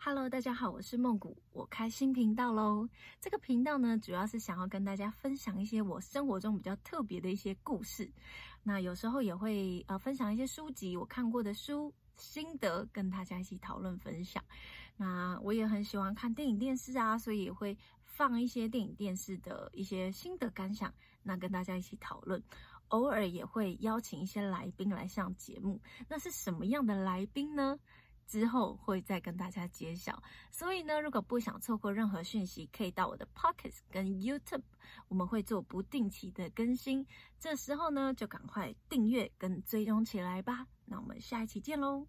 Hello，大家好，我是梦谷，我开新频道喽。这个频道呢，主要是想要跟大家分享一些我生活中比较特别的一些故事。那有时候也会呃分享一些书籍我看过的书心得，跟大家一起讨论分享。那我也很喜欢看电影电视啊，所以也会放一些电影电视的一些心得感想，那跟大家一起讨论。偶尔也会邀请一些来宾来上节目，那是什么样的来宾呢？之后会再跟大家揭晓，所以呢，如果不想错过任何讯息，可以到我的 Pockets 跟 YouTube，我们会做不定期的更新。这时候呢，就赶快订阅跟追踪起来吧。那我们下一期见喽！